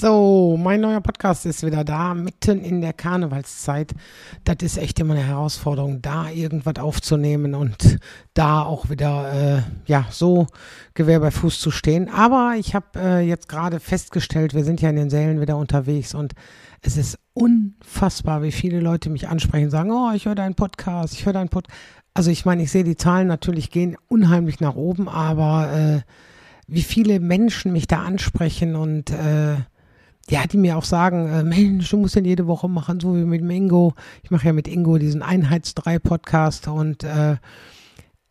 So, mein neuer Podcast ist wieder da, mitten in der Karnevalszeit. Das ist echt immer eine Herausforderung, da irgendwas aufzunehmen und da auch wieder, äh, ja, so Gewehr bei Fuß zu stehen. Aber ich habe äh, jetzt gerade festgestellt, wir sind ja in den Sälen wieder unterwegs und es ist unfassbar, wie viele Leute mich ansprechen und sagen, oh, ich höre deinen Podcast, ich höre deinen Podcast. Also ich meine, ich sehe die Zahlen natürlich gehen unheimlich nach oben, aber äh, wie viele Menschen mich da ansprechen und äh, ja, die mir auch sagen, äh, Mensch, du musst den jede Woche machen, so wie mit dem Ingo. Ich mache ja mit Ingo diesen Einheitsdrei-Podcast und äh,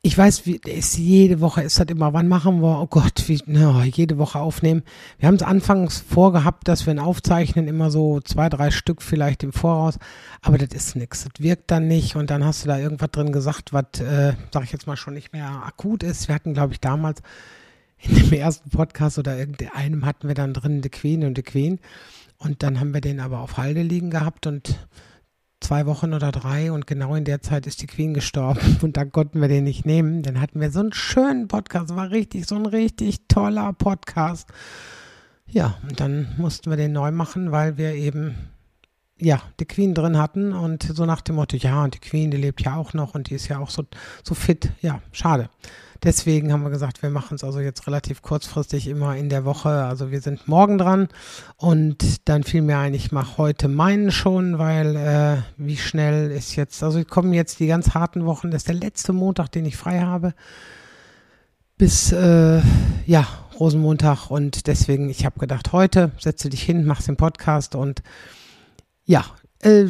ich weiß, wie ist jede Woche ist das immer, wann machen wir, oh Gott, wie, no, jede Woche aufnehmen. Wir haben es anfangs vorgehabt, dass wir ihn aufzeichnen, immer so zwei, drei Stück vielleicht im Voraus, aber das ist nichts. Das wirkt dann nicht und dann hast du da irgendwas drin gesagt, was, äh, sag ich jetzt mal, schon nicht mehr akut ist. Wir hatten, glaube ich, damals in dem ersten Podcast oder irgendeinem hatten wir dann drin The Queen und The Queen. Und dann haben wir den aber auf Halde liegen gehabt und zwei Wochen oder drei und genau in der Zeit ist die Queen gestorben und dann konnten wir den nicht nehmen. Dann hatten wir so einen schönen Podcast, war richtig, so ein richtig toller Podcast. Ja, und dann mussten wir den neu machen, weil wir eben ja, die Queen drin hatten und so nach dem Motto, ja, und die Queen, die lebt ja auch noch und die ist ja auch so, so fit. Ja, schade. Deswegen haben wir gesagt, wir machen es also jetzt relativ kurzfristig immer in der Woche. Also wir sind morgen dran und dann fiel mir ein, ich mache heute meinen schon, weil äh, wie schnell ist jetzt, also kommen jetzt die ganz harten Wochen, das ist der letzte Montag, den ich frei habe, bis äh, ja, Rosenmontag und deswegen, ich habe gedacht, heute setze dich hin, machst den Podcast und ja, äh,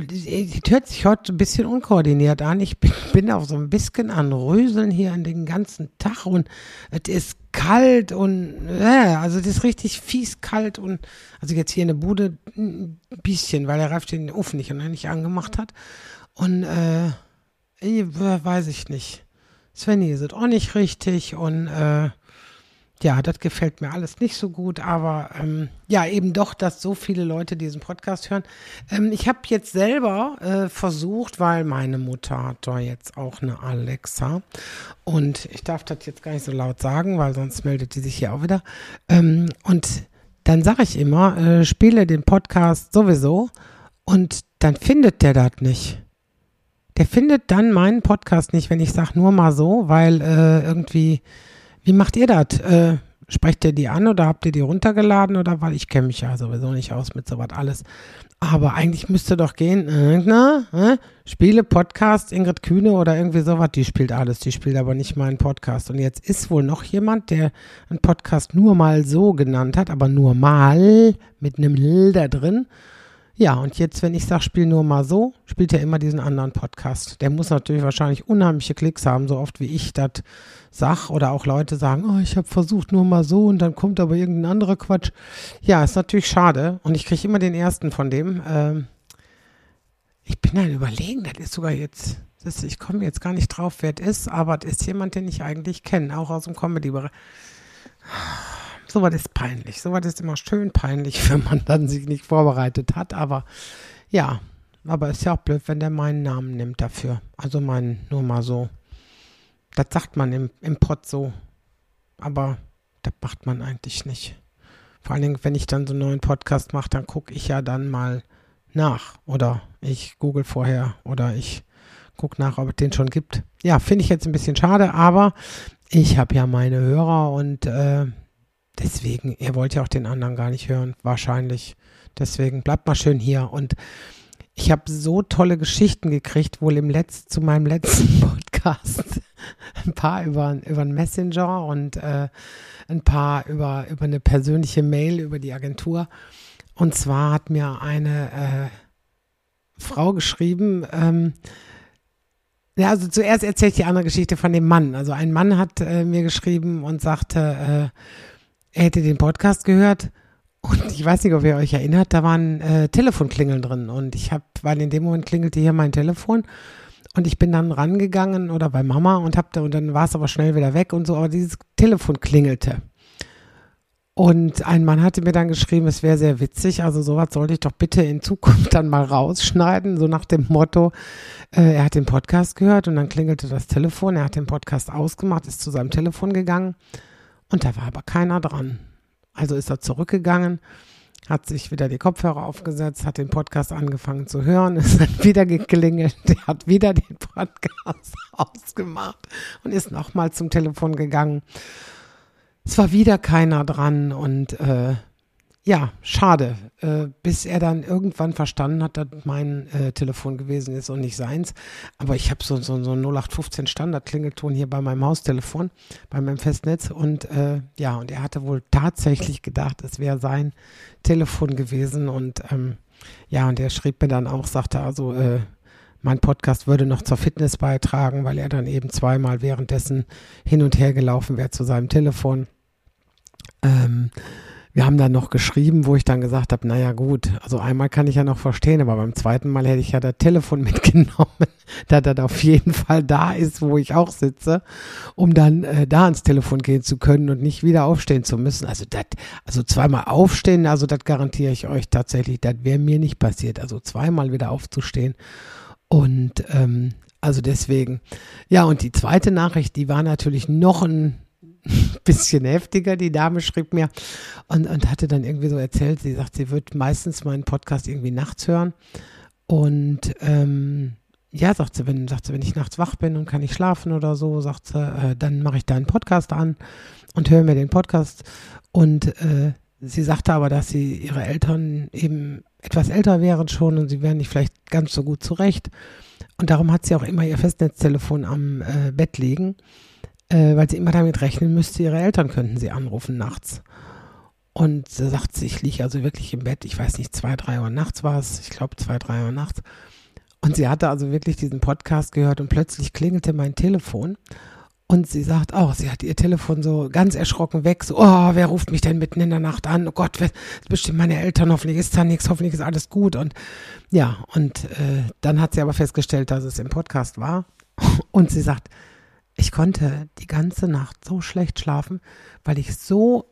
hört sich heute ein bisschen unkoordiniert an. Ich bin, bin auch so ein bisschen an Röseln hier an den ganzen Tag und es ist kalt und äh, also es ist richtig fies kalt und also jetzt hier in der Bude ein bisschen, weil der Ralf den Ofen nicht, nicht angemacht hat. Und äh, ich, weiß ich nicht. Svenny ist es auch nicht richtig und äh, ja, das gefällt mir alles nicht so gut, aber ähm, ja, eben doch, dass so viele Leute diesen Podcast hören. Ähm, ich habe jetzt selber äh, versucht, weil meine Mutter hat da jetzt auch eine Alexa und ich darf das jetzt gar nicht so laut sagen, weil sonst meldet die sich hier auch wieder. Ähm, und dann sage ich immer, äh, spiele den Podcast sowieso und dann findet der das nicht. Der findet dann meinen Podcast nicht, wenn ich sage nur mal so, weil äh, irgendwie wie macht ihr das? Äh, sprecht ihr die an oder habt ihr die runtergeladen oder weil ich kenne mich ja sowieso nicht aus mit sowas alles. Aber eigentlich müsste doch gehen, äh, na, äh, Spiele, Podcast, Ingrid Kühne oder irgendwie sowas, die spielt alles, die spielt aber nicht meinen Podcast. Und jetzt ist wohl noch jemand, der einen Podcast nur mal so genannt hat, aber nur mal mit einem L da drin. Ja, und jetzt, wenn ich sage, spiel nur mal so, spielt er immer diesen anderen Podcast. Der muss natürlich wahrscheinlich unheimliche Klicks haben, so oft wie ich das sag oder auch Leute sagen, oh, ich habe versucht nur mal so und dann kommt aber irgendein anderer Quatsch. Ja, ist natürlich schade und ich kriege immer den ersten von dem. Ähm, ich bin dann überlegen, das ist sogar jetzt, ist, ich komme jetzt gar nicht drauf, wer es ist, aber das ist jemand, den ich eigentlich kenne, auch aus dem Comedy-Bereich. Sowas ist peinlich. Sowas ist immer schön peinlich, wenn man dann sich nicht vorbereitet hat. Aber ja, aber ist ja auch blöd, wenn der meinen Namen nimmt dafür. Also meinen, nur mal so. Das sagt man im, im Pott so. Aber das macht man eigentlich nicht. Vor allen Dingen, wenn ich dann so einen neuen Podcast mache, dann gucke ich ja dann mal nach. Oder ich google vorher oder ich gucke nach, ob es den schon gibt. Ja, finde ich jetzt ein bisschen schade, aber ich habe ja meine Hörer und äh, Deswegen, ihr wollt ja auch den anderen gar nicht hören, wahrscheinlich. Deswegen bleibt mal schön hier. Und ich habe so tolle Geschichten gekriegt, wohl im letzten, zu meinem letzten Podcast. Ein paar über, über einen Messenger und äh, ein paar über, über eine persönliche Mail über die Agentur. Und zwar hat mir eine äh, Frau geschrieben, ähm, ja, also zuerst erzähle ich die andere Geschichte von dem Mann. Also ein Mann hat äh, mir geschrieben und sagte, äh, er hätte den Podcast gehört und ich weiß nicht, ob ihr euch erinnert, da waren äh, Telefonklingeln drin. Und ich habe, weil in dem Moment klingelte hier mein Telefon. Und ich bin dann rangegangen oder bei Mama und hab da und dann war es aber schnell wieder weg und so, aber dieses Telefon klingelte. Und ein Mann hatte mir dann geschrieben, es wäre sehr witzig, also sowas sollte ich doch bitte in Zukunft dann mal rausschneiden, so nach dem Motto, äh, er hat den Podcast gehört und dann klingelte das Telefon, er hat den Podcast ausgemacht, ist zu seinem Telefon gegangen. Und da war aber keiner dran. Also ist er zurückgegangen, hat sich wieder die Kopfhörer aufgesetzt, hat den Podcast angefangen zu hören, es hat wieder geklingelt, der hat wieder den Podcast ausgemacht und ist nochmal zum Telefon gegangen. Es war wieder keiner dran und äh, ja, schade, äh, bis er dann irgendwann verstanden hat, dass mein äh, Telefon gewesen ist und nicht seins. Aber ich habe so, so, so einen 0815 Standard-Klingelton hier bei meinem Haustelefon, bei meinem Festnetz. Und äh, ja, und er hatte wohl tatsächlich gedacht, es wäre sein Telefon gewesen. Und ähm, ja, und er schrieb mir dann auch, sagte also, äh, mein Podcast würde noch zur Fitness beitragen, weil er dann eben zweimal währenddessen hin und her gelaufen wäre zu seinem Telefon. Ähm, wir haben dann noch geschrieben, wo ich dann gesagt habe, naja gut, also einmal kann ich ja noch verstehen, aber beim zweiten Mal hätte ich ja das Telefon mitgenommen, da das auf jeden Fall da ist, wo ich auch sitze, um dann äh, da ans Telefon gehen zu können und nicht wieder aufstehen zu müssen. Also das, also zweimal aufstehen, also das garantiere ich euch tatsächlich, das wäre mir nicht passiert. Also zweimal wieder aufzustehen. Und ähm, also deswegen, ja, und die zweite Nachricht, die war natürlich noch ein bisschen heftiger. Die Dame schrieb mir und, und hatte dann irgendwie so erzählt, sie sagt, sie wird meistens meinen Podcast irgendwie nachts hören. Und ähm, ja, sagt sie, wenn, sagt sie, wenn ich nachts wach bin und kann nicht schlafen oder so, sagt sie, äh, dann mache ich da einen Podcast an und höre mir den Podcast. Und äh, sie sagte aber, dass sie ihre Eltern eben etwas älter wären schon und sie wären nicht vielleicht ganz so gut zurecht. Und darum hat sie auch immer ihr Festnetztelefon am äh, Bett liegen äh, weil sie immer damit rechnen müsste, ihre Eltern könnten sie anrufen nachts. Und sie sagt sie, ich liege also wirklich im Bett, ich weiß nicht, zwei, drei Uhr nachts war es, ich glaube zwei, drei Uhr nachts. Und sie hatte also wirklich diesen Podcast gehört und plötzlich klingelte mein Telefon. Und sie sagt auch, sie hat ihr Telefon so ganz erschrocken weg, so, oh, wer ruft mich denn mitten in der Nacht an? Oh Gott, wer, bestimmt meine Eltern, hoffentlich ist da nichts, hoffentlich ist alles gut. Und ja, und äh, dann hat sie aber festgestellt, dass es im Podcast war. Und sie sagt, ich konnte die ganze Nacht so schlecht schlafen, weil ich so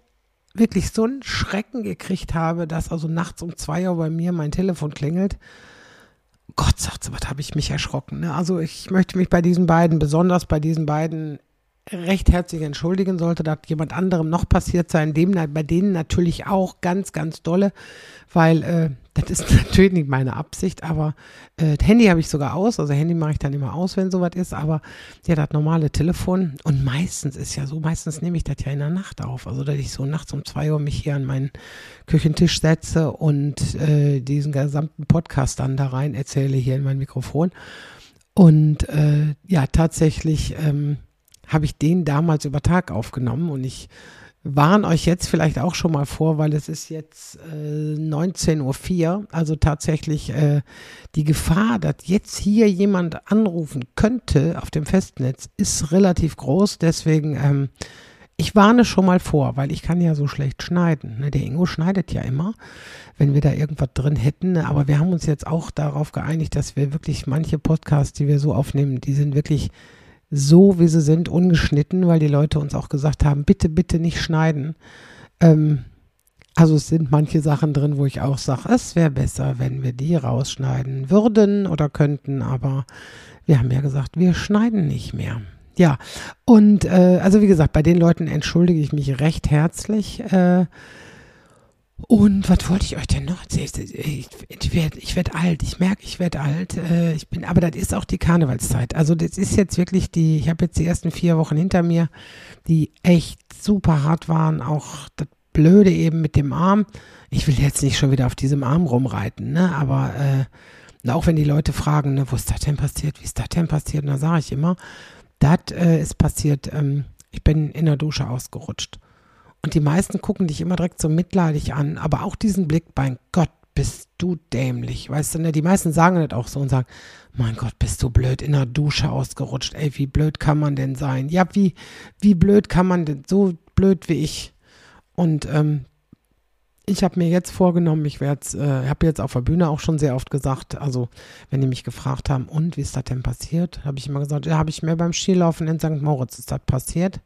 wirklich so einen Schrecken gekriegt habe, dass also nachts um zwei Uhr bei mir mein Telefon klingelt. Gott sagt was habe ich mich erschrocken. Ne? Also ich möchte mich bei diesen beiden, besonders bei diesen beiden recht herzlich entschuldigen sollte, dass jemand anderem noch passiert sein, dem bei denen natürlich auch ganz, ganz dolle, weil äh, das ist natürlich nicht meine Absicht, aber äh, Handy habe ich sogar aus, also Handy mache ich dann immer aus, wenn sowas ist, aber ja, das normale Telefon und meistens ist ja so, meistens nehme ich das ja in der Nacht auf, also dass ich so nachts um zwei Uhr mich hier an meinen Küchentisch setze und äh, diesen gesamten Podcast dann da rein erzähle hier in mein Mikrofon. Und äh, ja, tatsächlich ähm, habe ich den damals über Tag aufgenommen und ich warne euch jetzt vielleicht auch schon mal vor, weil es ist jetzt äh, 19.04 Uhr, also tatsächlich äh, die Gefahr, dass jetzt hier jemand anrufen könnte auf dem Festnetz, ist relativ groß. Deswegen, ähm, ich warne schon mal vor, weil ich kann ja so schlecht schneiden. Ne? Der Ingo schneidet ja immer, wenn wir da irgendwas drin hätten. Ne? Aber wir haben uns jetzt auch darauf geeinigt, dass wir wirklich manche Podcasts, die wir so aufnehmen, die sind wirklich so, wie sie sind, ungeschnitten, weil die Leute uns auch gesagt haben, bitte, bitte nicht schneiden. Ähm, also es sind manche Sachen drin, wo ich auch sage, es wäre besser, wenn wir die rausschneiden würden oder könnten, aber wir haben ja gesagt, wir schneiden nicht mehr. Ja, und äh, also wie gesagt, bei den Leuten entschuldige ich mich recht herzlich. Äh, und was wollte ich euch denn noch erzählen? Ich, ich werde ich werd alt, ich merke, ich werde alt. Äh, ich bin, aber das ist auch die Karnevalszeit. Also das ist jetzt wirklich die, ich habe jetzt die ersten vier Wochen hinter mir, die echt super hart waren. Auch das Blöde eben mit dem Arm. Ich will jetzt nicht schon wieder auf diesem Arm rumreiten, ne? Aber äh, auch wenn die Leute fragen, ne, wo ist das denn passiert, wie ist das denn passiert, dann sage ich immer, das äh, ist passiert, ähm, ich bin in der Dusche ausgerutscht. Und die meisten gucken dich immer direkt so mitleidig an, aber auch diesen Blick, mein Gott, bist du dämlich. Weißt du, ne? die meisten sagen das auch so und sagen, mein Gott, bist du blöd, in der Dusche ausgerutscht. Ey, wie blöd kann man denn sein? Ja, wie, wie blöd kann man denn, so blöd wie ich. Und ähm, ich habe mir jetzt vorgenommen, ich werde äh, habe jetzt auf der Bühne auch schon sehr oft gesagt, also wenn die mich gefragt haben, und wie ist das denn passiert, habe ich immer gesagt, ja, habe ich mir beim Skilaufen in St. Moritz ist das passiert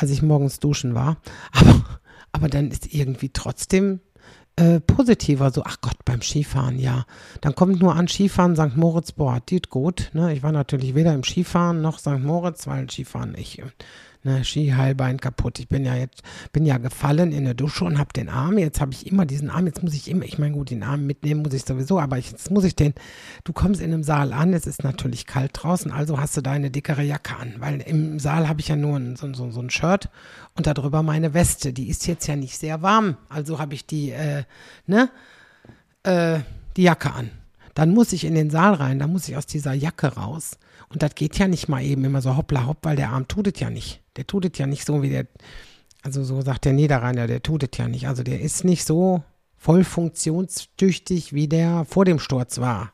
als ich morgens duschen war. Aber, aber dann ist irgendwie trotzdem äh, positiver. So, ach Gott, beim Skifahren, ja. Dann kommt nur an Skifahren St. Moritz, boah, geht gut. Ne? Ich war natürlich weder im Skifahren noch St. Moritz, weil Skifahren ich. Ne, Skiheilbein kaputt. Ich bin ja jetzt, bin ja gefallen in der Dusche und habe den Arm. Jetzt habe ich immer diesen Arm. Jetzt muss ich immer, ich meine, gut, den Arm mitnehmen muss ich sowieso, aber jetzt muss ich den, du kommst in einem Saal an, es ist natürlich kalt draußen, also hast du deine dickere Jacke an, weil im Saal habe ich ja nur so, so, so ein Shirt und darüber meine Weste. Die ist jetzt ja nicht sehr warm, also habe ich die, äh, ne, äh, die Jacke an. Dann muss ich in den Saal rein, dann muss ich aus dieser Jacke raus. Und das geht ja nicht mal eben immer so hoppla hopp, weil der Arm tut es ja nicht. Der tut es ja nicht so wie der, also so sagt der Niederrheiner, der tut es ja nicht. Also der ist nicht so voll funktionstüchtig, wie der vor dem Sturz war.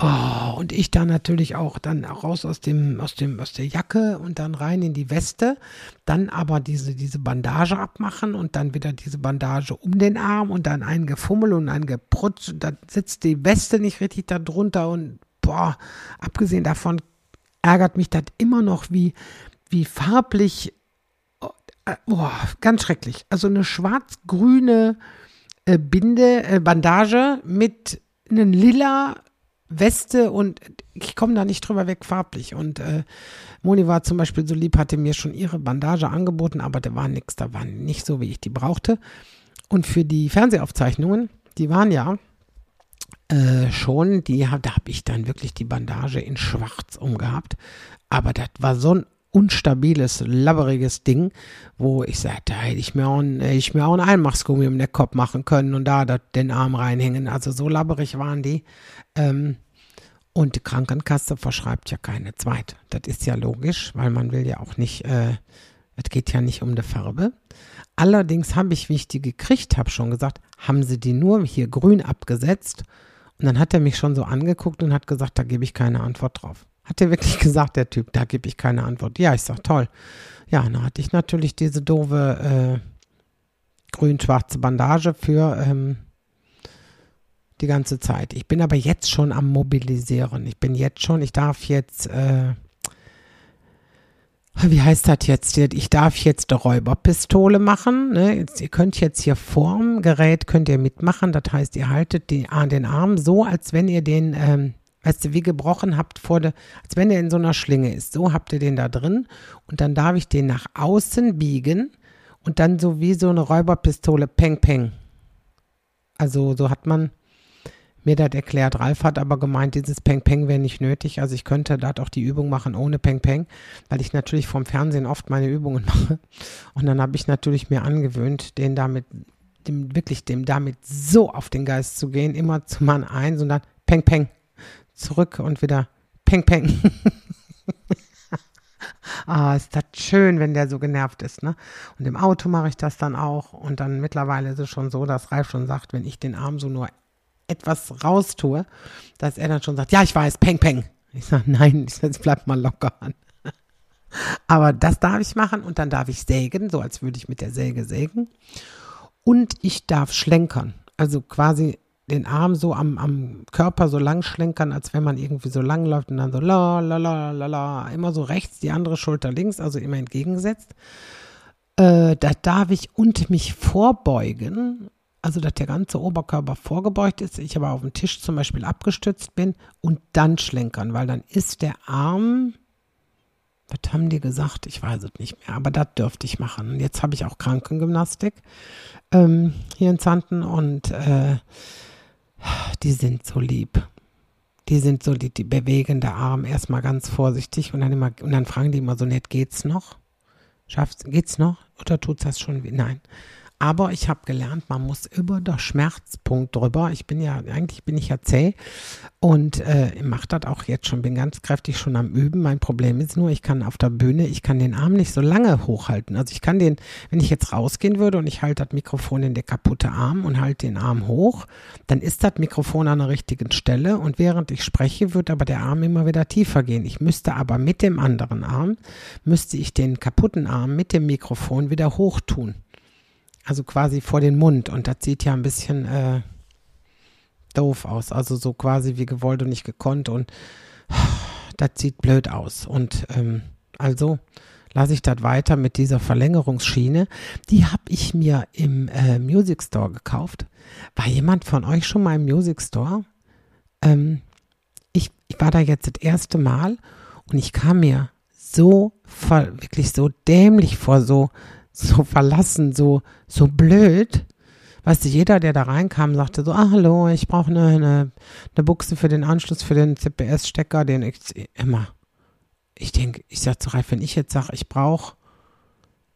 Oh, und ich dann natürlich auch dann raus aus dem, aus dem, aus der Jacke und dann rein in die Weste, dann aber diese, diese Bandage abmachen und dann wieder diese Bandage um den Arm und dann ein Gefummel und ein Geprutz und dann sitzt die Weste nicht richtig da drunter und boah, abgesehen davon ärgert mich das immer noch, wie, wie farblich, äh, boah, ganz schrecklich. Also eine schwarz-grüne äh, Binde, äh, Bandage mit einem lila Weste und ich komme da nicht drüber weg farblich. Und äh, Moni war zum Beispiel so lieb, hatte mir schon ihre Bandage angeboten, aber da war nichts, da war nicht so, wie ich die brauchte. Und für die Fernsehaufzeichnungen, die waren ja äh, schon, die, da habe ich dann wirklich die Bandage in schwarz umgehabt. Aber das war so ein unstabiles, labberiges Ding, wo ich sagte, da hätte ich mir auch, ein, einen Einmachsgummi um den Kopf machen können und da den Arm reinhängen. Also so labberig waren die. Ähm, und die Krankenkasse verschreibt ja keine zweite. Das ist ja logisch, weil man will ja auch nicht, äh, es geht ja nicht um die Farbe. Allerdings habe ich, wie ich die gekriegt habe, schon gesagt, haben sie die nur hier grün abgesetzt. Und dann hat er mich schon so angeguckt und hat gesagt, da gebe ich keine Antwort drauf. Hat er wirklich gesagt, der Typ, da gebe ich keine Antwort. Ja, ich sag toll. Ja, dann hatte ich natürlich diese doofe äh, grün-schwarze Bandage für ähm, die ganze Zeit. Ich bin aber jetzt schon am Mobilisieren. Ich bin jetzt schon, ich darf jetzt, äh, wie heißt das jetzt? Ich darf jetzt eine Räuberpistole machen. Ne? Jetzt, ihr könnt jetzt hier vorm Gerät könnt ihr mitmachen. Das heißt, ihr haltet die, den Arm so, als wenn ihr den ähm, weißt du, wie gebrochen habt vor der, als wenn er in so einer Schlinge ist. So habt ihr den da drin und dann darf ich den nach außen biegen und dann so wie so eine Räuberpistole, peng, peng. Also so hat man mir das erklärt. Ralf hat aber gemeint, dieses Peng Peng wäre nicht nötig. Also ich könnte dort auch die Übung machen ohne Peng Peng, weil ich natürlich vom Fernsehen oft meine Übungen mache. Und dann habe ich natürlich mir angewöhnt, den damit, dem, wirklich dem damit so auf den Geist zu gehen, immer zu Mann eins und dann Peng Peng zurück und wieder Peng Peng. ah, ist das schön, wenn der so genervt ist, ne? Und im Auto mache ich das dann auch. Und dann mittlerweile ist es schon so, dass Ralf schon sagt, wenn ich den Arm so nur etwas raustue, dass er dann schon sagt, ja, ich weiß, Peng Peng. Ich sage, nein, jetzt bleib mal locker an. Aber das darf ich machen und dann darf ich sägen, so als würde ich mit der Säge sägen. Und ich darf schlenkern, also quasi den Arm so am, am Körper so lang schlenkern, als wenn man irgendwie so lang läuft und dann so la la la la la, immer so rechts, die andere Schulter links, also immer entgegengesetzt. Äh, da darf ich und mich vorbeugen, also dass der ganze Oberkörper vorgebeugt ist, ich aber auf dem Tisch zum Beispiel abgestützt bin und dann schlenkern, weil dann ist der Arm, was haben die gesagt? Ich weiß es nicht mehr, aber das dürfte ich machen. Und jetzt habe ich auch Krankengymnastik ähm, hier in Zanten und äh, die sind so lieb. Die sind so, die, die bewegen der Arm erstmal ganz vorsichtig und dann immer, und dann fragen die immer so nett, geht's noch? Schaffst, geht's noch? Oder tut's das schon? Nein. Aber ich habe gelernt, man muss über den Schmerzpunkt drüber. Ich bin ja, eigentlich bin ich ja zäh und äh, mache das auch jetzt schon, bin ganz kräftig schon am Üben. Mein Problem ist nur, ich kann auf der Bühne, ich kann den Arm nicht so lange hochhalten. Also ich kann den, wenn ich jetzt rausgehen würde und ich halte das Mikrofon in der kaputte Arm und halte den Arm hoch, dann ist das Mikrofon an der richtigen Stelle und während ich spreche, wird aber der Arm immer wieder tiefer gehen. Ich müsste aber mit dem anderen Arm, müsste ich den kaputten Arm mit dem Mikrofon wieder hoch tun. Also quasi vor den Mund. Und das sieht ja ein bisschen äh, doof aus. Also so quasi wie gewollt und nicht gekonnt. Und das sieht blöd aus. Und ähm, also lasse ich das weiter mit dieser Verlängerungsschiene. Die habe ich mir im äh, Music Store gekauft. War jemand von euch schon mal im Music Store? Ähm, ich, ich war da jetzt das erste Mal und ich kam mir so wirklich so dämlich vor, so, so verlassen, so, so blöd. Weißt du, jeder, der da reinkam, sagte so, ah, hallo, ich brauche eine, eine, eine Buchse für den Anschluss für den CPS-Stecker, den ich immer. Ich denke, ich sag zu Ralf, wenn ich jetzt sage, ich brauche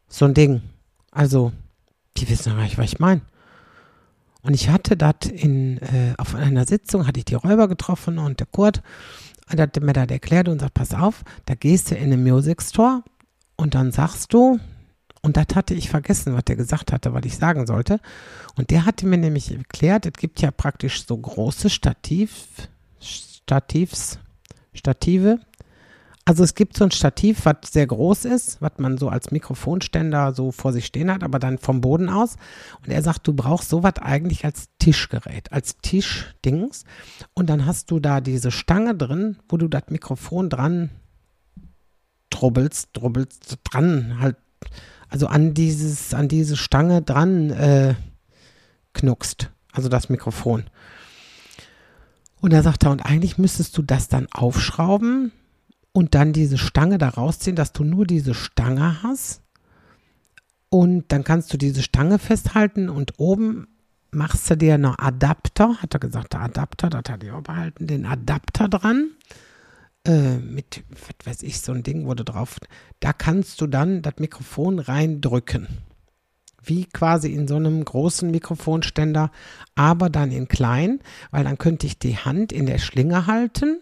so ein Ding, also, die wissen ja gar nicht, was ich meine. Und ich hatte das in, äh, auf einer Sitzung, hatte ich die Räuber getroffen und der Kurt hat mir das erklärt und sagt, pass auf, da gehst du in den Music Store und dann sagst du, und das hatte ich vergessen, was der gesagt hatte, was ich sagen sollte. Und der hatte mir nämlich erklärt, es gibt ja praktisch so große Stativ, Stativs, Stative, also es gibt so ein Stativ, was sehr groß ist, was man so als Mikrofonständer so vor sich stehen hat, aber dann vom Boden aus. Und er sagt, du brauchst sowas eigentlich als Tischgerät, als Tischdings. Und dann hast du da diese Stange drin, wo du das Mikrofon dran drubbelst, drubbelst dran halt, also an dieses, an diese Stange dran äh, knuckst, also das Mikrofon. Und er sagt er, und eigentlich müsstest du das dann aufschrauben und dann diese Stange da rausziehen, dass du nur diese Stange hast. Und dann kannst du diese Stange festhalten und oben machst du dir einen Adapter, hat er gesagt, der Adapter, das hat er auch behalten, den Adapter dran. Äh, mit, was weiß ich, so ein Ding wurde drauf. Da kannst du dann das Mikrofon reindrücken. Wie quasi in so einem großen Mikrofonständer, aber dann in klein, weil dann könnte ich die Hand in der Schlinge halten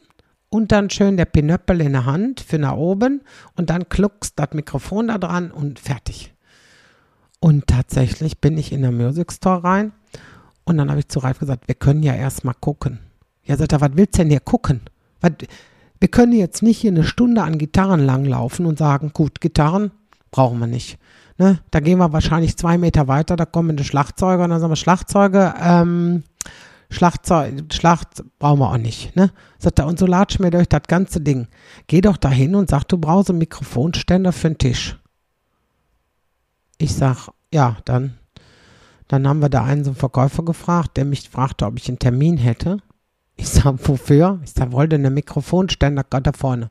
und dann schön der Pinöppel in der Hand für nach oben und dann kluckst das Mikrofon da dran und fertig. Und tatsächlich bin ich in der Music Store rein und dann habe ich zu Ralf gesagt, wir können ja erstmal gucken. Ja, sagt er, was willst du denn hier gucken? Was, wir können jetzt nicht hier eine Stunde an Gitarren langlaufen und sagen, gut, Gitarren brauchen wir nicht. Ne? Da gehen wir wahrscheinlich zwei Meter weiter, da kommen die Schlagzeuger und dann sagen wir, Schlagzeuge, ähm, Schlachtzeug, Schlacht brauchen wir auch nicht, ne? Sagt er, und so latsch mir durch das ganze Ding. Geh doch dahin und sag, du brauchst einen Mikrofonständer für den Tisch. Ich sag, ja, dann, dann haben wir da einen so einen Verkäufer gefragt, der mich fragte, ob ich einen Termin hätte. Ich sag, wofür? Ich sag, wollte einen Mikrofonständer gerade da vorne.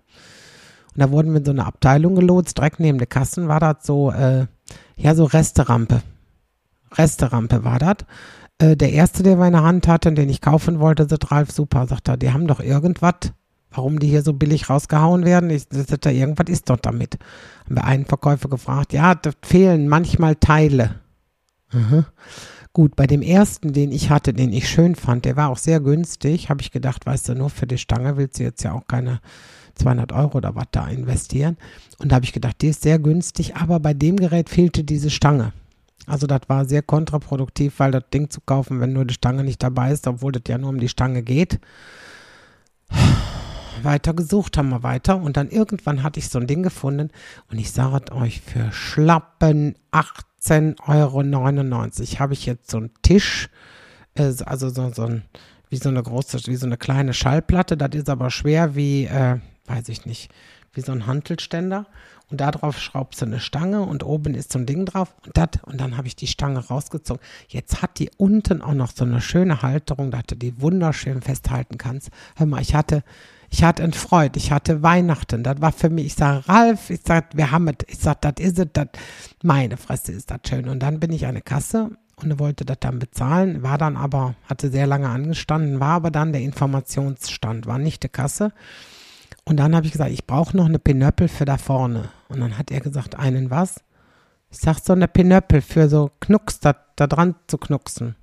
Und da wurden wir in so eine Abteilung gelotst, direkt neben der Kassen war das so, äh, ja, so Resterampe. Resterampe war das. Äh, der erste, der meine Hand hatte, den ich kaufen wollte, sagt Ralf, super, sagt er, die haben doch irgendwas, warum die hier so billig rausgehauen werden. Ich sagt er, irgendwas ist dort damit. Haben wir einen Verkäufer gefragt, ja, da fehlen manchmal Teile. Mhm. Gut, bei dem ersten, den ich hatte, den ich schön fand, der war auch sehr günstig, habe ich gedacht, weißt du, nur für die Stange willst du jetzt ja auch keine 200 Euro oder was da investieren. Und da habe ich gedacht, die ist sehr günstig, aber bei dem Gerät fehlte diese Stange. Also das war sehr kontraproduktiv, weil das Ding zu kaufen, wenn nur die Stange nicht dabei ist, obwohl das ja nur um die Stange geht. Weiter gesucht haben wir weiter und dann irgendwann hatte ich so ein Ding gefunden und ich sage euch für schlappen 18,99 Euro habe ich jetzt so einen Tisch, äh, also so, so ein, wie so eine große, wie so eine kleine Schallplatte, das ist aber schwer wie, äh, weiß ich nicht, wie so ein Hantelständer und da drauf schraubst du eine Stange und oben ist so ein Ding drauf und das und dann habe ich die Stange rausgezogen. Jetzt hat die unten auch noch so eine schöne Halterung, dass du die wunderschön festhalten kannst. Hör mal, ich hatte ich hatte ein Freud, ich hatte Weihnachten, das war für mich, ich sage, Ralf, ich sage, wir haben es, ich sage, das ist es, meine Fresse ist das schön. Und dann bin ich an eine Kasse und wollte das dann bezahlen, war dann aber, hatte sehr lange angestanden, war aber dann der Informationsstand, war nicht die Kasse. Und dann habe ich gesagt, ich brauche noch eine Pinöppel für da vorne. Und dann hat er gesagt, einen was? Ich sag so eine Pinöppel für so Knucks, da, da dran zu knucksen.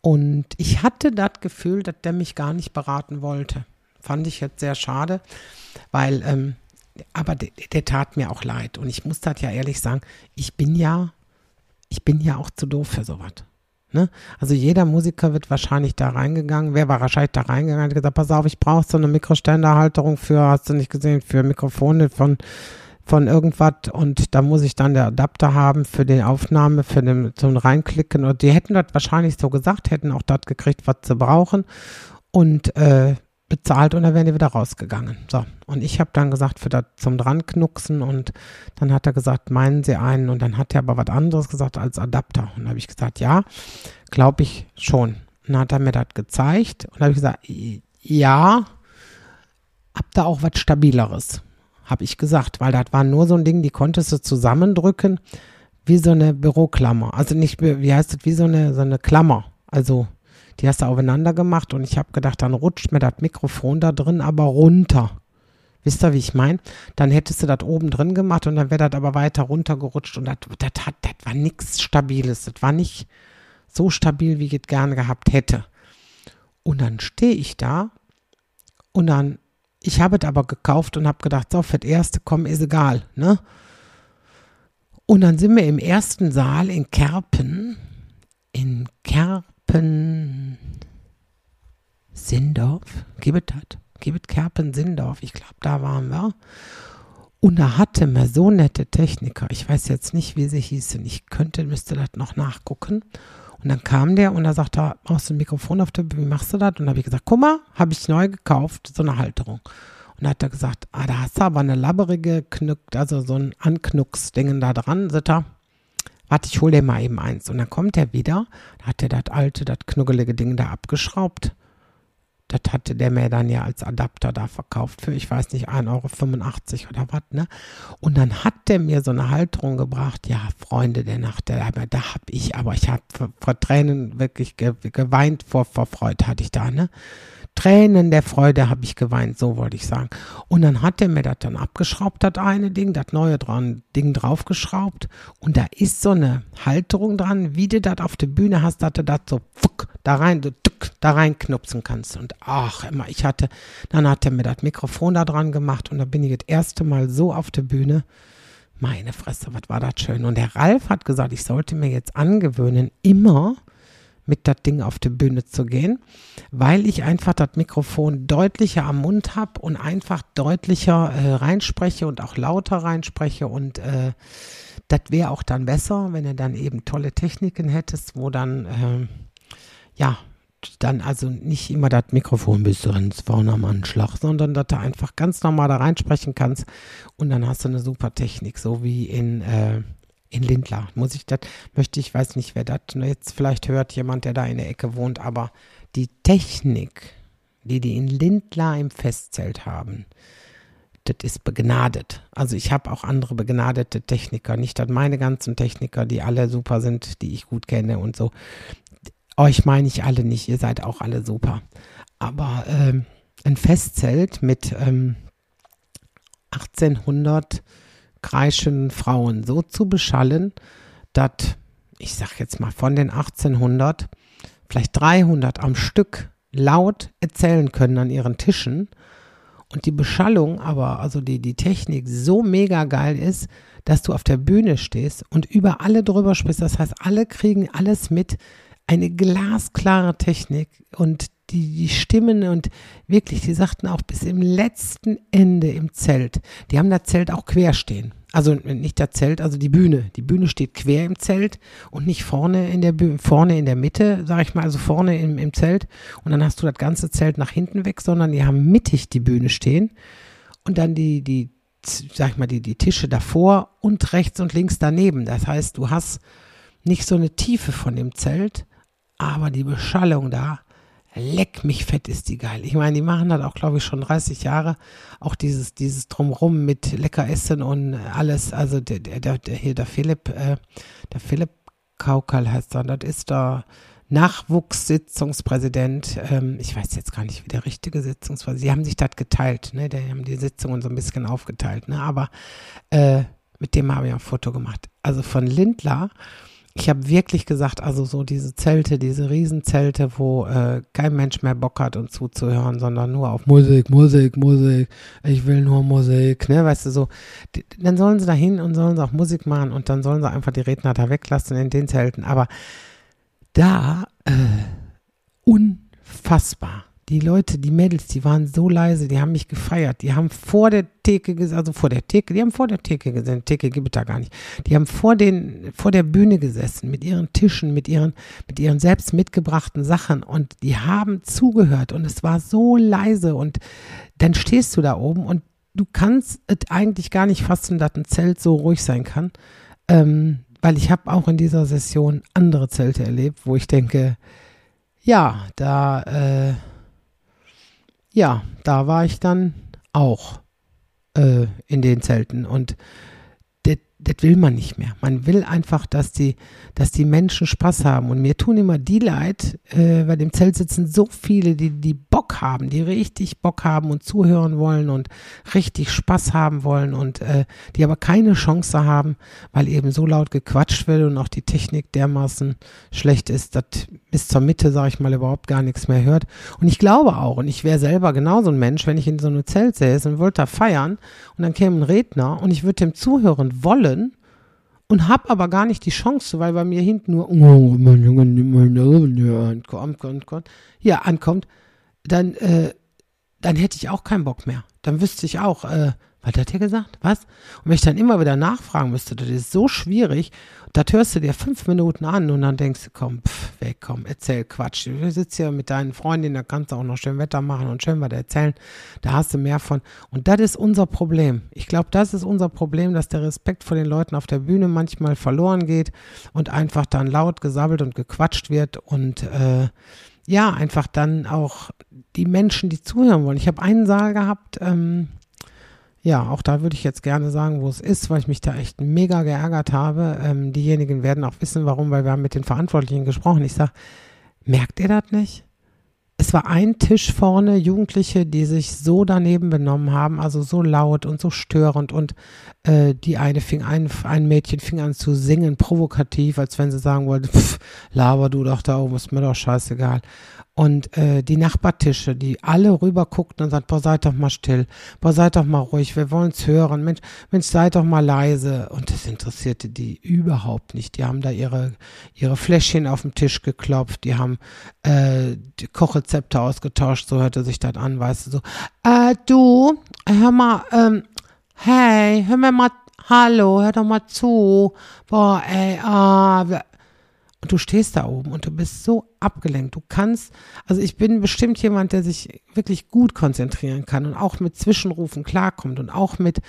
Und ich hatte das Gefühl, dass der mich gar nicht beraten wollte. Fand ich jetzt sehr schade, weil, ähm, aber der, der tat mir auch leid. Und ich muss das ja ehrlich sagen, ich bin ja, ich bin ja auch zu doof für sowas. Ne? Also jeder Musiker wird wahrscheinlich da reingegangen, wer war wahrscheinlich da reingegangen, hat gesagt, pass auf, ich brauche so eine Mikroständerhalterung für, hast du nicht gesehen, für Mikrofone von, von irgendwas und da muss ich dann der Adapter haben für die Aufnahme, für den, zum Reinklicken und die hätten das wahrscheinlich so gesagt, hätten auch das gekriegt, was sie brauchen und äh, bezahlt und dann wären die wieder rausgegangen. So, und ich habe dann gesagt, für das zum Dranknucksen und dann hat er gesagt, meinen Sie einen und dann hat er aber was anderes gesagt als Adapter. Und habe ich gesagt, ja, glaube ich schon. Und dann hat er mir das gezeigt und habe ich gesagt, ja, hab da auch was Stabileres. habe ich gesagt, weil das war nur so ein Ding, die konntest du zusammendrücken wie so eine Büroklammer. Also nicht, wie heißt das, wie so eine, so eine Klammer. Also die hast du aufeinander gemacht und ich habe gedacht, dann rutscht mir das Mikrofon da drin aber runter. Wisst ihr, wie ich meine? Dann hättest du das oben drin gemacht und dann wäre das aber weiter runtergerutscht und das, war nichts Stabiles. Das war nicht so stabil, wie ich es gerne gehabt hätte. Und dann stehe ich da und dann, ich habe es aber gekauft und habe gedacht, so, für das erste, komm, ist egal, ne? Und dann sind wir im ersten Saal in Kerpen, in Kerpen, Sindorf, gibt das? Gibt Kerpen, Sindorf, ich glaube, da waren wir. Und da hatte man so nette Techniker, ich weiß jetzt nicht, wie sie hießen, ich könnte, müsste das noch nachgucken. Und dann kam der und da sagte er, brauchst du ein Mikrofon auf der Bühne, wie machst du das? Und dann habe ich gesagt, guck mal, habe ich neu gekauft, so eine Halterung. Und dann hat er gesagt, ah, da hast du aber eine labberige Knück, also so ein Anknucksdingen da dran. Sagt er, warte, ich hole dir mal eben eins. Und dann kommt er wieder, hat er das alte, das knuggelige Ding da abgeschraubt. Das hatte der mir dann ja als Adapter da verkauft für, ich weiß nicht, 1,85 Euro oder was, ne? Und dann hat der mir so eine Halterung gebracht, ja, Freunde der Nacht, der, da hab ich, aber ich habe vor Tränen wirklich geweint vor, vor Freude hatte ich da, ne? Tränen der Freude habe ich geweint, so wollte ich sagen. Und dann hat er mir das dann abgeschraubt, das eine Ding, das neue dran, Ding draufgeschraubt. Und da ist so eine Halterung dran, wie du das auf der Bühne hast, dass du das so fuck, da rein, du, tuck, da reinknupsen kannst. Und ach, immer, ich hatte, dann hat er mir das Mikrofon da dran gemacht und da bin ich das erste Mal so auf der Bühne. Meine Fresse, was war das schön. Und der Ralf hat gesagt, ich sollte mir jetzt angewöhnen, immer mit das Ding auf die Bühne zu gehen, weil ich einfach das Mikrofon deutlicher am Mund habe und einfach deutlicher äh, reinspreche und auch lauter reinspreche und äh, das wäre auch dann besser, wenn du dann eben tolle Techniken hättest, wo dann äh, ja dann also nicht immer das Mikrofon bis ganz vorne am Anschlag, sondern dass du einfach ganz normal da reinsprechen kannst und dann hast du eine super Technik, so wie in äh, in Lindlar. Muss ich das, möchte ich, weiß nicht, wer das jetzt vielleicht hört, jemand, der da in der Ecke wohnt, aber die Technik, die die in Lindlar im Festzelt haben, das ist begnadet. Also ich habe auch andere begnadete Techniker, nicht dass meine ganzen Techniker, die alle super sind, die ich gut kenne und so. Euch meine ich alle nicht, ihr seid auch alle super. Aber ähm, ein Festzelt mit ähm, 1800 kreischenden Frauen so zu beschallen, dass, ich sag jetzt mal, von den 1800 vielleicht 300 am Stück laut erzählen können an ihren Tischen und die Beschallung aber, also die, die Technik so mega geil ist, dass du auf der Bühne stehst und über alle drüber sprichst. Das heißt, alle kriegen alles mit. Eine glasklare Technik und die, die Stimmen und wirklich, die sagten auch bis im letzten Ende im Zelt. Die haben das Zelt auch quer stehen. Also nicht das Zelt, also die Bühne. Die Bühne steht quer im Zelt und nicht vorne in der vorne in der Mitte, sag ich mal, also vorne im, im Zelt. Und dann hast du das ganze Zelt nach hinten weg, sondern die haben mittig die Bühne stehen und dann die, die, sag ich mal, die, die Tische davor und rechts und links daneben. Das heißt, du hast nicht so eine Tiefe von dem Zelt, aber die Beschallung da leck mich fett ist die geil. Ich meine, die machen das auch, glaube ich, schon 30 Jahre. Auch dieses, dieses Drumrum mit lecker Essen und alles. Also der, der, der hier, der Philipp, äh, der Philipp Kaukal heißt er. Das ist der Nachwuchssitzungspräsident. Ähm, ich weiß jetzt gar nicht, wie der richtige Sitzungspräsident. Sie haben sich das geteilt, ne? Die haben die Sitzungen so ein bisschen aufgeteilt, ne? Aber äh, mit dem habe ich ein Foto gemacht. Also von Lindler ich habe wirklich gesagt, also so diese Zelte, diese Riesenzelte, wo äh, kein Mensch mehr Bock hat, uns zuzuhören, sondern nur auf Musik, Musik, Musik, ich will nur Musik, ne, weißt du so, die, dann sollen sie da hin und sollen sie auch Musik machen und dann sollen sie einfach die Redner da weglassen in den Zelten, aber da, äh, unfassbar die Leute, die Mädels, die waren so leise, die haben mich gefeiert. Die haben vor der Theke, also vor der Theke, die haben vor der Theke gesessen. Theke gibt es da gar nicht. Die haben vor den, vor der Bühne gesessen, mit ihren Tischen, mit ihren, mit ihren selbst mitgebrachten Sachen und die haben zugehört und es war so leise und dann stehst du da oben und du kannst es eigentlich gar nicht fassen, dass ein Zelt so ruhig sein kann. Ähm, weil ich habe auch in dieser Session andere Zelte erlebt, wo ich denke, ja, da, äh, ja, da war ich dann auch äh, in den Zelten. Und das will man nicht mehr. Man will einfach, dass die, dass die Menschen Spaß haben. Und mir tun immer die leid, äh, bei dem Zelt sitzen so viele, die, die Bock haben, die richtig Bock haben und zuhören wollen und richtig Spaß haben wollen und äh, die aber keine Chance haben, weil eben so laut gequatscht wird und auch die Technik dermaßen schlecht ist, dass bis zur Mitte, sage ich mal, überhaupt gar nichts mehr hört. Und ich glaube auch, und ich wäre selber genauso ein Mensch, wenn ich in so einem Zelt säße und wollte da feiern und dann käme ein Redner und ich würde dem zuhören wollen und habe aber gar nicht die Chance, weil bei mir hinten nur oh, ja, ankommt, dann, äh, dann hätte ich auch keinen Bock mehr. Dann wüsste ich auch, äh, was hat er gesagt? Was? Und wenn ich dann immer wieder nachfragen müsste, das ist so schwierig. Das hörst du dir fünf Minuten an und dann denkst du, komm, pff, weg, komm, erzähl Quatsch. Du sitzt hier mit deinen Freundinnen, da kannst du auch noch schön Wetter machen und schön was erzählen. Da hast du mehr von. Und das ist unser Problem. Ich glaube, das ist unser Problem, dass der Respekt vor den Leuten auf der Bühne manchmal verloren geht und einfach dann laut gesabbelt und gequatscht wird und äh, ja, einfach dann auch die Menschen, die zuhören wollen. Ich habe einen Saal gehabt, ähm, ja, auch da würde ich jetzt gerne sagen, wo es ist, weil ich mich da echt mega geärgert habe. Ähm, diejenigen werden auch wissen, warum, weil wir haben mit den Verantwortlichen gesprochen. Ich sage, merkt ihr das nicht? Es war ein Tisch vorne, Jugendliche, die sich so daneben benommen haben, also so laut und so störend. Und äh, die eine fing ein, ein Mädchen fing an zu singen, provokativ, als wenn sie sagen wollte, pff, laber du doch da oben, ist mir doch scheißegal und äh, die Nachbartische, die alle rüber guckten und sagten, boah, seid doch mal still, boah, seid doch mal ruhig, wir wollen's hören, Mensch, Mensch, seid doch mal leise. Und das interessierte die überhaupt nicht. Die haben da ihre, ihre Fläschchen auf den Tisch geklopft, die haben äh, die Kochrezepte ausgetauscht, so hörte sich das an, weißt du, so, äh, du, hör mal, ähm, hey, hör mir mal, hallo, hör doch mal zu, boah, ey, ah, und du stehst da oben und du bist so abgelenkt. Du kannst, also ich bin bestimmt jemand, der sich wirklich gut konzentrieren kann und auch mit Zwischenrufen klarkommt und auch mit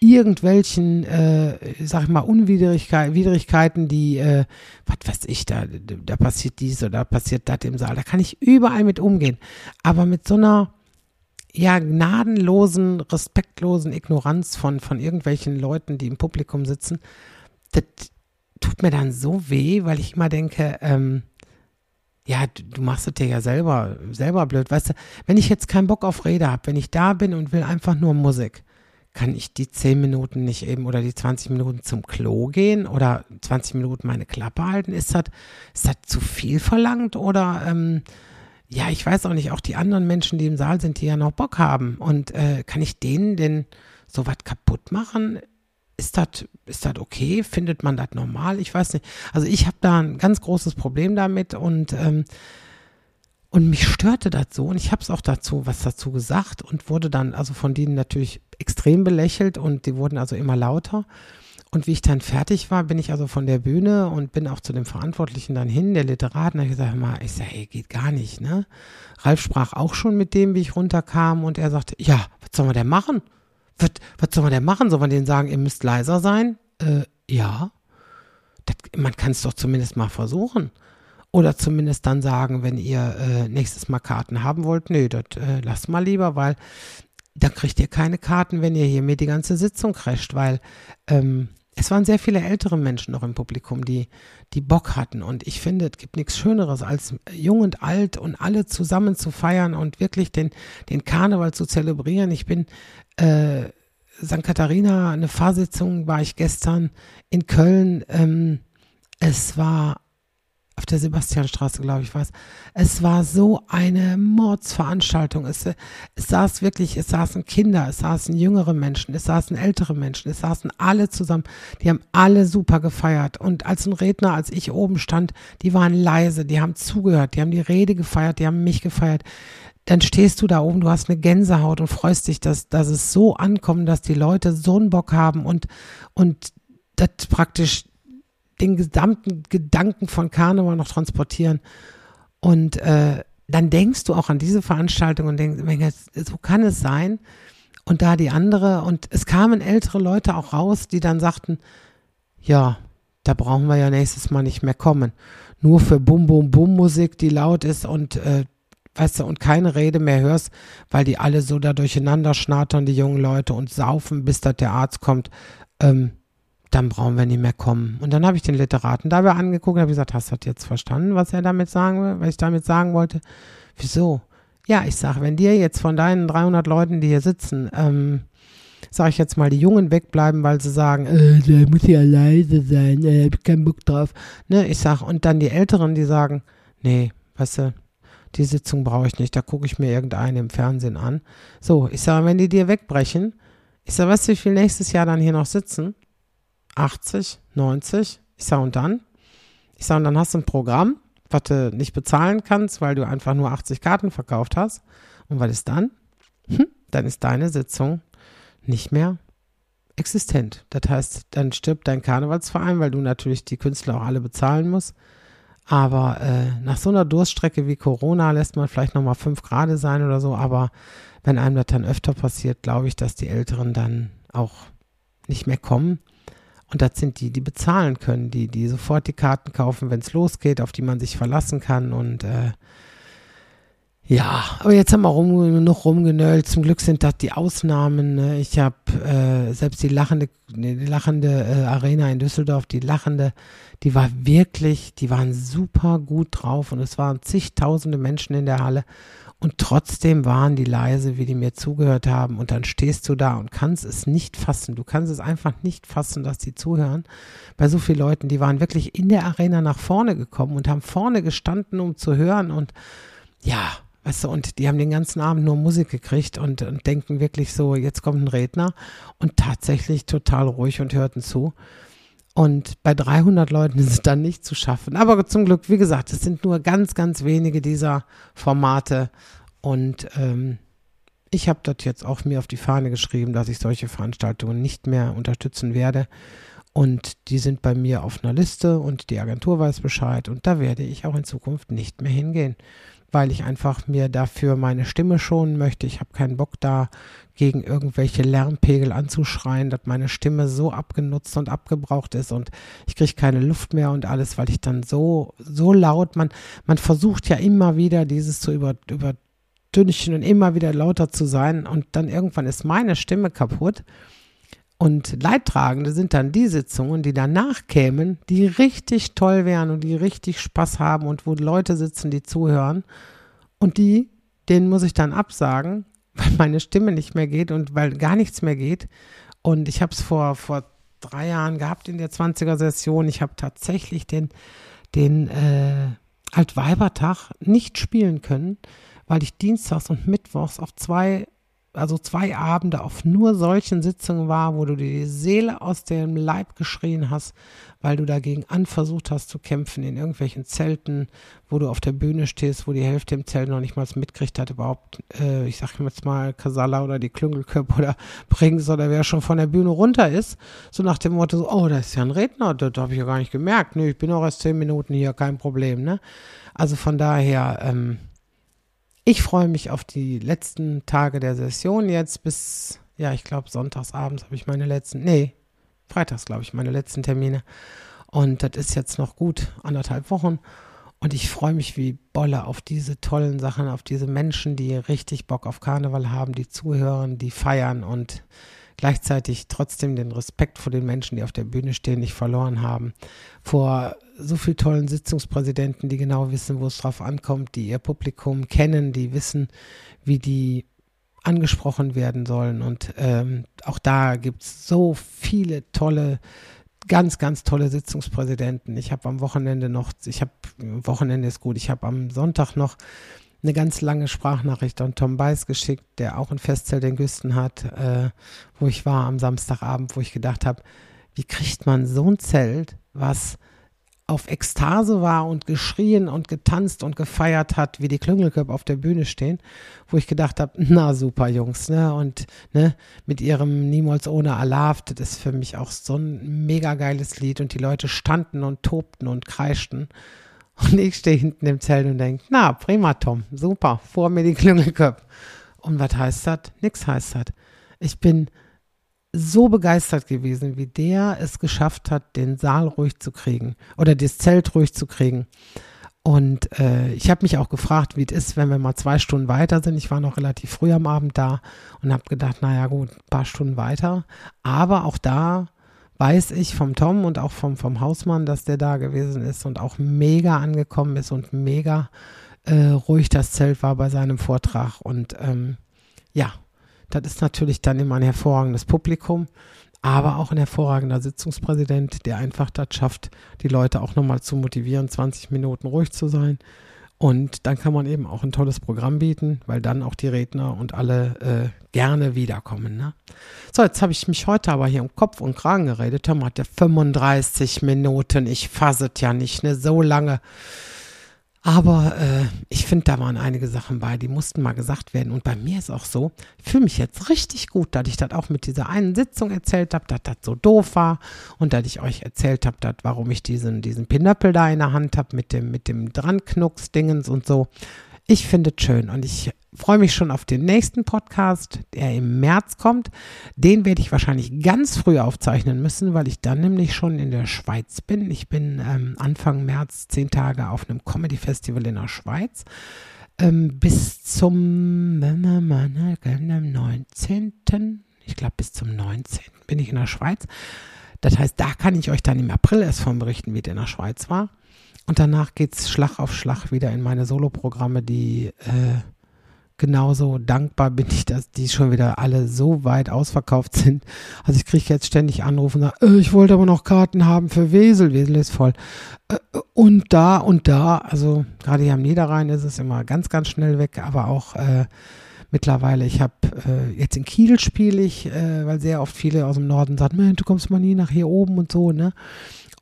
irgendwelchen, äh, sag ich mal, Unwidrigkeiten, die, äh, was weiß ich, da, da passiert dies oder da passiert das im Saal. Da kann ich überall mit umgehen. Aber mit so einer, ja, gnadenlosen, respektlosen Ignoranz von, von irgendwelchen Leuten, die im Publikum sitzen, das, tut mir dann so weh, weil ich immer denke, ähm, ja, du, du machst es dir ja selber, selber blöd. Weißt du, wenn ich jetzt keinen Bock auf Rede habe, wenn ich da bin und will einfach nur Musik, kann ich die 10 Minuten nicht eben oder die 20 Minuten zum Klo gehen oder 20 Minuten meine Klappe halten? Ist das, ist das zu viel verlangt oder ähm, ja, ich weiß auch nicht, auch die anderen Menschen, die im Saal sind, die ja noch Bock haben. Und äh, kann ich denen denn so was kaputt machen? Ist das ist das okay? Findet man das normal? Ich weiß nicht. Also ich habe da ein ganz großes Problem damit und ähm, und mich störte das so und ich habe es auch dazu was dazu gesagt und wurde dann also von denen natürlich extrem belächelt und die wurden also immer lauter. Und wie ich dann fertig war, bin ich also von der Bühne und bin auch zu dem Verantwortlichen dann hin, der Literat, und habe gesagt, mal, ich sage, ey, geht gar nicht, ne? Ralf sprach auch schon mit dem, wie ich runterkam und er sagte, ja, was soll man denn machen? Was, was soll man denn machen? Soll man denen sagen, ihr müsst leiser sein? Äh, ja. Das, man kann es doch zumindest mal versuchen. Oder zumindest dann sagen, wenn ihr äh, nächstes Mal Karten haben wollt, nö, das äh, lasst mal lieber, weil dann kriegt ihr keine Karten, wenn ihr hier mir die ganze Sitzung crasht, weil ähm, es waren sehr viele ältere Menschen noch im Publikum, die, die Bock hatten. Und ich finde, es gibt nichts Schöneres, als jung und alt und alle zusammen zu feiern und wirklich den, den Karneval zu zelebrieren. Ich bin äh, St. Katharina, eine Fahrsitzung war ich gestern in Köln. Ähm, es war auf der Sebastianstraße, glaube ich, war es. Es war so eine Mordsveranstaltung. Es, es saß wirklich, es saßen Kinder, es saßen jüngere Menschen, es saßen ältere Menschen, es saßen alle zusammen. Die haben alle super gefeiert. Und als ein Redner, als ich oben stand, die waren leise, die haben zugehört, die haben die Rede gefeiert, die haben mich gefeiert. Dann stehst du da oben, du hast eine Gänsehaut und freust dich, dass, dass es so ankommt, dass die Leute so einen Bock haben und, und das praktisch den gesamten Gedanken von Karneval noch transportieren. Und äh, dann denkst du auch an diese Veranstaltung und denkst, so kann es sein. Und da die andere, und es kamen ältere Leute auch raus, die dann sagten, ja, da brauchen wir ja nächstes Mal nicht mehr kommen. Nur für Bum Bum Bum Musik, die laut ist und äh, weißt du, und keine Rede mehr hörst, weil die alle so da durcheinander schnattern, die jungen Leute, und saufen, bis da der Arzt kommt, ähm, dann brauchen wir nicht mehr kommen. Und dann habe ich den Literaten dabei angeguckt und habe gesagt, hast du das jetzt verstanden, was er damit sagen will, was ich damit sagen wollte? Wieso? Ja, ich sage, wenn dir jetzt von deinen 300 Leuten, die hier sitzen, ähm, sage ich jetzt mal, die Jungen wegbleiben, weil sie sagen, äh, der muss ja leise sein, äh, hab keinen Bock drauf. Ne, ich sage, und dann die Älteren, die sagen, nee, weißt du, die Sitzung brauche ich nicht, da gucke ich mir irgendeinen im Fernsehen an. So, ich sage, wenn die dir wegbrechen, ich sage, weißt du, wie viel nächstes Jahr dann hier noch sitzen? 80, 90. Ich sage, und dann? Ich sage, und dann hast du ein Programm, was du nicht bezahlen kannst, weil du einfach nur 80 Karten verkauft hast. Und was ist dann? Hm, dann ist deine Sitzung nicht mehr existent. Das heißt, dann stirbt dein Karnevalsverein, weil du natürlich die Künstler auch alle bezahlen musst. Aber äh, nach so einer Durststrecke wie Corona lässt man vielleicht nochmal fünf Grad sein oder so. Aber wenn einem das dann öfter passiert, glaube ich, dass die Älteren dann auch nicht mehr kommen. Und das sind die, die bezahlen können, die, die sofort die Karten kaufen, wenn es losgeht, auf die man sich verlassen kann. Und äh, ja, aber jetzt haben wir rum, noch rumgenölt. Zum Glück sind das die Ausnahmen. Ne? Ich habe äh, selbst die lachende, die lachende äh, Arena in Düsseldorf, die lachende, die war wirklich, die waren super gut drauf und es waren zigtausende Menschen in der Halle. Und trotzdem waren die leise, wie die mir zugehört haben. Und dann stehst du da und kannst es nicht fassen. Du kannst es einfach nicht fassen, dass die zuhören. Bei so vielen Leuten, die waren wirklich in der Arena nach vorne gekommen und haben vorne gestanden, um zu hören. Und ja, weißt du, und die haben den ganzen Abend nur Musik gekriegt und, und denken wirklich so, jetzt kommt ein Redner. Und tatsächlich total ruhig und hörten zu. Und bei 300 Leuten ist es dann nicht zu schaffen. Aber zum Glück, wie gesagt, es sind nur ganz, ganz wenige dieser Formate. Und ähm, ich habe das jetzt auch mir auf die Fahne geschrieben, dass ich solche Veranstaltungen nicht mehr unterstützen werde. Und die sind bei mir auf einer Liste und die Agentur weiß Bescheid. Und da werde ich auch in Zukunft nicht mehr hingehen weil ich einfach mir dafür meine Stimme schonen möchte. Ich habe keinen Bock da gegen irgendwelche Lärmpegel anzuschreien, dass meine Stimme so abgenutzt und abgebraucht ist und ich kriege keine Luft mehr und alles, weil ich dann so, so laut, man, man versucht ja immer wieder dieses zu über, überdünchen und immer wieder lauter zu sein und dann irgendwann ist meine Stimme kaputt und Leidtragende sind dann die Sitzungen, die danach kämen, die richtig toll wären und die richtig Spaß haben und wo Leute sitzen, die zuhören. Und die, denen muss ich dann absagen, weil meine Stimme nicht mehr geht und weil gar nichts mehr geht. Und ich habe es vor, vor drei Jahren gehabt in der 20er-Session. Ich habe tatsächlich den, den äh, Altweibertag nicht spielen können, weil ich dienstags und mittwochs auf zwei also zwei Abende auf nur solchen Sitzungen war, wo du dir die Seele aus dem Leib geschrien hast, weil du dagegen an versucht hast zu kämpfen in irgendwelchen Zelten, wo du auf der Bühne stehst, wo die Hälfte im Zelt noch nicht mal mitgekriegt hat, überhaupt, äh, ich sag jetzt mal, Kasala oder die Klüngelköpfe oder Brings oder wer schon von der Bühne runter ist, so nach dem Motto, oh, da ist ja ein Redner, das habe ich ja gar nicht gemerkt, nee, ich bin auch erst zehn Minuten hier, kein Problem, ne? Also von daher, ähm, ich freue mich auf die letzten Tage der Session jetzt bis, ja, ich glaube, sonntagsabends habe ich meine letzten, nee, freitags, glaube ich, meine letzten Termine. Und das ist jetzt noch gut anderthalb Wochen. Und ich freue mich wie Bolle auf diese tollen Sachen, auf diese Menschen, die richtig Bock auf Karneval haben, die zuhören, die feiern und gleichzeitig trotzdem den Respekt vor den Menschen, die auf der Bühne stehen, nicht verloren haben. Vor so vielen tollen Sitzungspräsidenten, die genau wissen, wo es drauf ankommt, die ihr Publikum kennen, die wissen, wie die angesprochen werden sollen. Und ähm, auch da gibt es so viele tolle, ganz, ganz tolle Sitzungspräsidenten. Ich habe am Wochenende noch, ich habe, Wochenende ist gut, ich habe am Sonntag noch eine ganz lange Sprachnachricht an Tom Beiß geschickt, der auch ein Festzelt in Güsten hat, äh, wo ich war am Samstagabend, wo ich gedacht habe, wie kriegt man so ein Zelt, was auf Ekstase war und geschrien und getanzt und gefeiert hat, wie die Klüngelköpfe auf der Bühne stehen, wo ich gedacht habe, na super Jungs, ne? Und ne, mit ihrem Niemals ohne Alav, das ist für mich auch so ein mega geiles Lied und die Leute standen und tobten und kreischten. Und ich stehe hinten im Zelt und denke, na, prima, Tom, super, vor mir die Klüngelköpfe. Und was heißt das? Nix heißt das. Ich bin so begeistert gewesen, wie der es geschafft hat, den Saal ruhig zu kriegen oder das Zelt ruhig zu kriegen. Und äh, ich habe mich auch gefragt, wie es ist, wenn wir mal zwei Stunden weiter sind. Ich war noch relativ früh am Abend da und habe gedacht, naja gut, ein paar Stunden weiter. Aber auch da weiß ich vom Tom und auch vom, vom Hausmann, dass der da gewesen ist und auch mega angekommen ist und mega äh, ruhig das Zelt war bei seinem Vortrag. Und ähm, ja, das ist natürlich dann immer ein hervorragendes Publikum aber auch ein hervorragender Sitzungspräsident, der einfach das schafft, die Leute auch nochmal zu motivieren, 20 Minuten ruhig zu sein. Und dann kann man eben auch ein tolles Programm bieten, weil dann auch die Redner und alle äh, gerne wiederkommen. Ne? So, jetzt habe ich mich heute aber hier um Kopf und Kragen geredet. Tom hat ja 35 Minuten. Ich fasse es ja nicht, ne? So lange aber äh, ich finde, da waren einige Sachen bei, die mussten mal gesagt werden. Und bei mir ist auch so, fühle mich jetzt richtig gut, dass ich das auch mit dieser einen Sitzung erzählt habe, dass das so doof war und dass ich euch erzählt habe, warum ich diesen, diesen Pinöppel da in der Hand habe mit dem, mit dem Dranknucks-Dingens und so. Ich finde es schön und ich freue mich schon auf den nächsten Podcast, der im März kommt. Den werde ich wahrscheinlich ganz früh aufzeichnen müssen, weil ich dann nämlich schon in der Schweiz bin. Ich bin ähm, Anfang März zehn Tage auf einem Comedy Festival in der Schweiz. Ähm, bis zum 19. Ich glaube, bis zum 19. bin ich in der Schweiz. Das heißt, da kann ich euch dann im April erst von berichten, wie es in der Schweiz war. Und danach geht es Schlag auf Schlag wieder in meine Soloprogramme, die äh, genauso dankbar bin ich, dass die schon wieder alle so weit ausverkauft sind. Also ich kriege jetzt ständig Anrufe und sage, äh, ich wollte aber noch Karten haben für Wesel. Wesel ist voll. Äh, und da und da, also gerade hier am Niederrhein ist es immer ganz, ganz schnell weg, aber auch äh, mittlerweile, ich habe äh, jetzt in Kiel spiele ich, äh, weil sehr oft viele aus dem Norden sagen, du kommst mal nie nach hier oben und so, ne?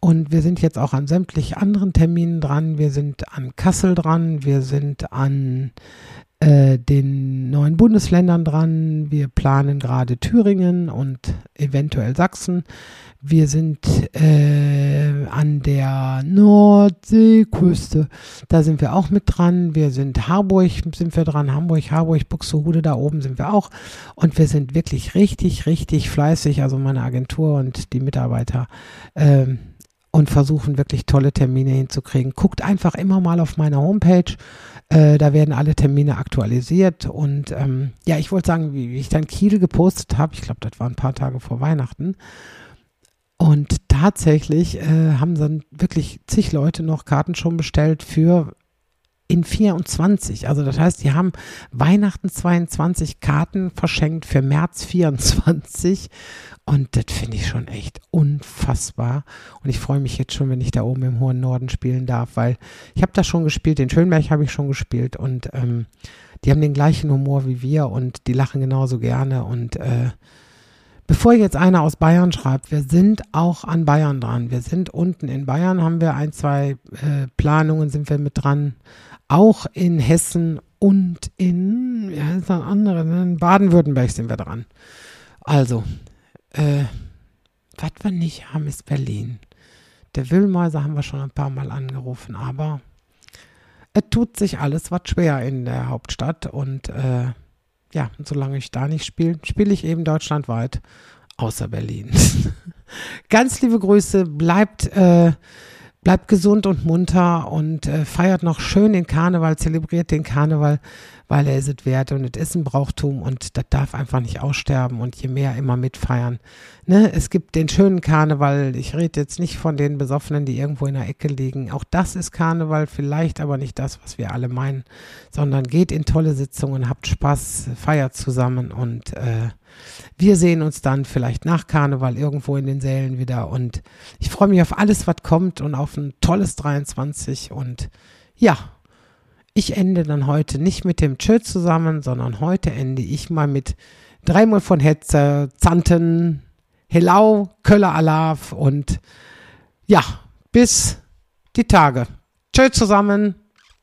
Und wir sind jetzt auch an sämtlich anderen Terminen dran. Wir sind an Kassel dran, wir sind an äh, den neuen Bundesländern dran. Wir planen gerade Thüringen und eventuell Sachsen. Wir sind äh, an der Nordseeküste. Da sind wir auch mit dran. Wir sind Harburg, sind wir dran. Hamburg, Harburg, Buxtehude, da oben sind wir auch. Und wir sind wirklich richtig, richtig fleißig. Also meine Agentur und die Mitarbeiter. Äh, und versuchen wirklich tolle Termine hinzukriegen. Guckt einfach immer mal auf meiner Homepage. Äh, da werden alle Termine aktualisiert. Und ähm, ja, ich wollte sagen, wie, wie, ich dann Kiel gepostet habe, ich glaube, das war ein paar Tage vor Weihnachten. Und tatsächlich äh, haben dann wirklich zig Leute noch Karten schon bestellt für in 24. Also das heißt, die haben Weihnachten 22 Karten verschenkt für März 24. Und das finde ich schon echt unfassbar. Und ich freue mich jetzt schon, wenn ich da oben im hohen Norden spielen darf, weil ich habe da schon gespielt, den Schönberg habe ich schon gespielt und ähm, die haben den gleichen Humor wie wir und die lachen genauso gerne. Und äh, bevor jetzt einer aus Bayern schreibt, wir sind auch an Bayern dran. Wir sind unten in Bayern, haben wir ein, zwei äh, Planungen, sind wir mit dran auch in Hessen und in, ja, ist ein anderer, ne? in Baden-Württemberg sind wir dran. Also, äh, was wir nicht haben, ist Berlin. Der Wühlmäuser haben wir schon ein paar Mal angerufen, aber es tut sich alles was schwer in der Hauptstadt und äh, ja, solange ich da nicht spiele, spiele ich eben deutschlandweit, außer Berlin. Ganz liebe Grüße, bleibt äh, bleibt gesund und munter und äh, feiert noch schön den Karneval, zelebriert den Karneval, weil er ist es wert und es ist ein Brauchtum und das darf einfach nicht aussterben und je mehr immer mitfeiern. Ne? Es gibt den schönen Karneval, ich rede jetzt nicht von den Besoffenen, die irgendwo in der Ecke liegen. Auch das ist Karneval, vielleicht aber nicht das, was wir alle meinen, sondern geht in tolle Sitzungen, habt Spaß, feiert zusammen und äh, wir sehen uns dann vielleicht nach Karneval irgendwo in den Sälen wieder und ich freue mich auf alles, was kommt und auf ein tolles 23 und ja, ich ende dann heute nicht mit dem Tschö zusammen, sondern heute ende ich mal mit dreimal von Hetze, Zanten, Hellau, Köller Alaf und ja, bis die Tage. Tschö zusammen.